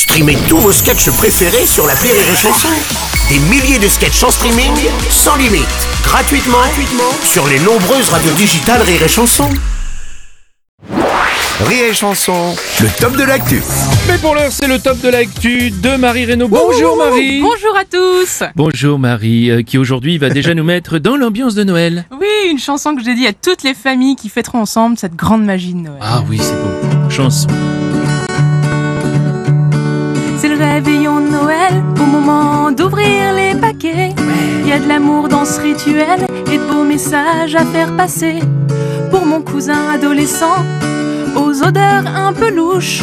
Streamez tous vos sketchs préférés sur la Rire et Chanson. Des milliers de sketchs en streaming, sans limite, gratuitement, gratuitement sur les nombreuses radios digitales Rire et Chanson. Rire et Chanson, le top de l'actu. Mais pour l'heure, c'est le top de l'actu de Marie Reynaud. Bonjour Marie Bonjour à tous Bonjour Marie, euh, qui aujourd'hui va déjà nous mettre dans l'ambiance de Noël. Oui, une chanson que j'ai dit à toutes les familles qui fêteront ensemble cette grande magie de Noël. Ah oui, c'est beau. Chanson. Y a de l'amour dans ce rituel et de beaux messages à faire passer. Pour mon cousin adolescent, aux odeurs un peu louches,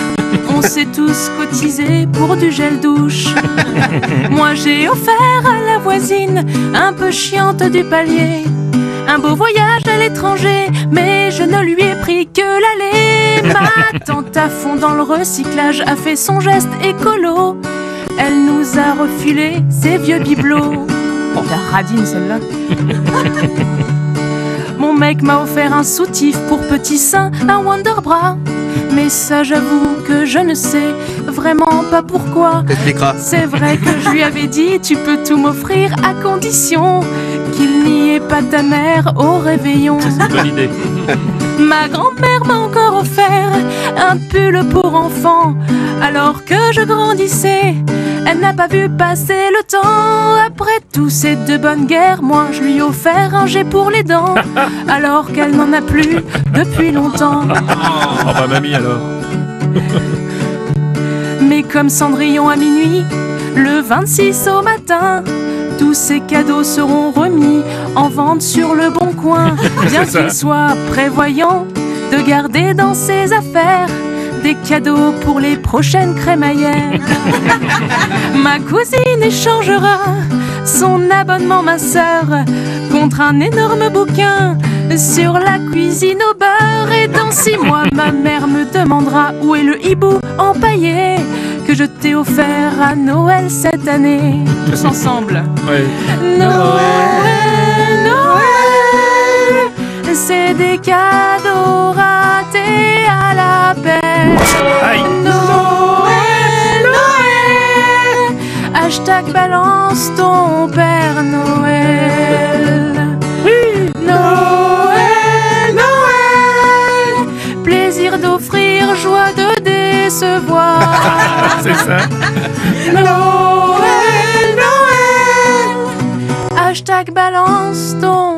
on s'est tous cotisés pour du gel douche. Moi j'ai offert à la voisine, un peu chiante du palier. Un beau voyage à l'étranger, mais je ne lui ai pris que l'aller. Ma tante à fond dans le recyclage a fait son geste écolo. Elle nous a refilé ses vieux bibelots. Oh, la radine celle-là. Mon mec m'a offert un soutif pour petit sein, un Wonderbra. Mais ça, j'avoue que je ne sais vraiment pas pourquoi. C'est vrai que je lui avais dit, tu peux tout m'offrir à condition qu'il n'y ait pas ta mère au réveillon. Bonne idée. Ma grand-mère m'a encore un pull pour enfant. Alors que je grandissais, elle n'a pas vu passer le temps. Après tout, c'est de bonne guerre. Moi, je lui ai offert un jet pour les dents. Alors qu'elle n'en a plus depuis longtemps. Oh bah mamie alors. Mais comme Cendrillon à minuit, le 26 au matin, tous ces cadeaux seront remis en vente sur le bon coin. Bien qu'il soit prévoyant de garder dans ses affaires des cadeaux pour les prochaines crémaillères. Ma cousine échangera son abonnement, ma sœur, contre un énorme bouquin sur la cuisine au beurre. Et dans six mois, ma mère me demandera où est le hibou empaillé que je t'ai offert à Noël cette année. Tous ensemble. Noël, Noël, c'est des cadeaux ratés à la. Aïe. Noël, Noël, hashtag balance ton Père Noël. Noël, Noël, plaisir d'offrir, joie de décevoir. C'est ça. Noël, Noël, hashtag balance ton.